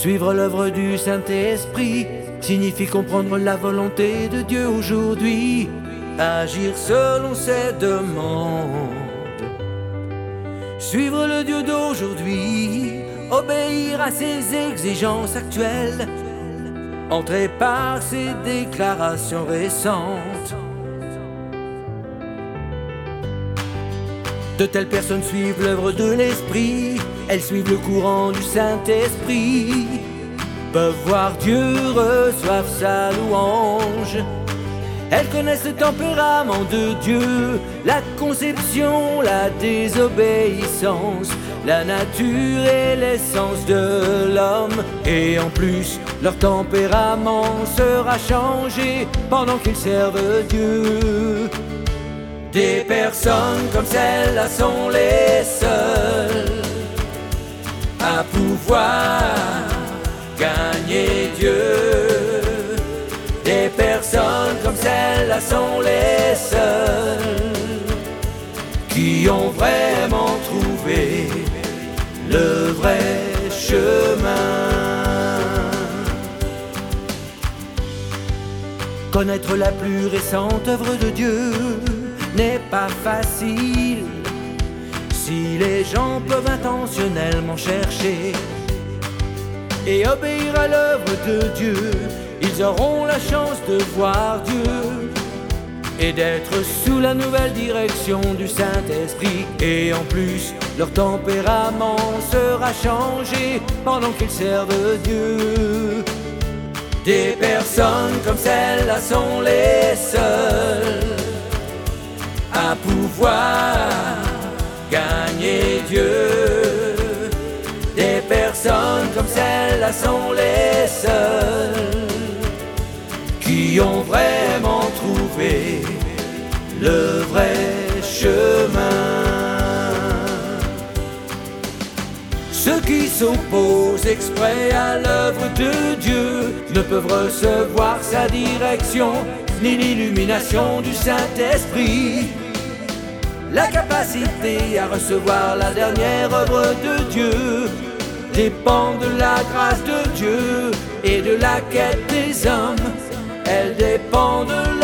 Suivre l'œuvre du Saint-Esprit signifie comprendre la volonté de Dieu aujourd'hui, agir selon ses demandes. Suivre le Dieu d'aujourd'hui, obéir à ses exigences actuelles, entrer par ses déclarations récentes. De telles personnes suivent l'œuvre de l'Esprit, elles suivent le courant du Saint-Esprit, peuvent voir Dieu, reçoivent sa louange. Elles connaissent le tempérament de Dieu, la conception, la désobéissance, la nature et l'essence de l'homme. Et en plus, leur tempérament sera changé pendant qu'ils servent Dieu. Des personnes comme celles-là sont les seules à pouvoir gagner Dieu. Des personnes comme celles-là sont les seules qui ont vraiment trouvé le vrai chemin. Connaître la plus récente œuvre de Dieu n'est pas facile si les gens peuvent intentionnellement chercher et obéir à l'œuvre de Dieu, ils auront la chance de voir Dieu et d'être sous la nouvelle direction du Saint-Esprit. Et en plus, leur tempérament sera changé pendant qu'ils servent Dieu. Des personnes comme celles-là sont les seules pouvoir gagner Dieu. Des personnes comme celles-là sont les seules qui ont vraiment trouvé le vrai chemin. Ceux qui s'opposent exprès à l'œuvre de Dieu ne peuvent recevoir sa direction ni l'illumination du Saint-Esprit. La capacité à recevoir la dernière œuvre de Dieu dépend de la grâce de Dieu et de la quête des hommes. Elle dépend de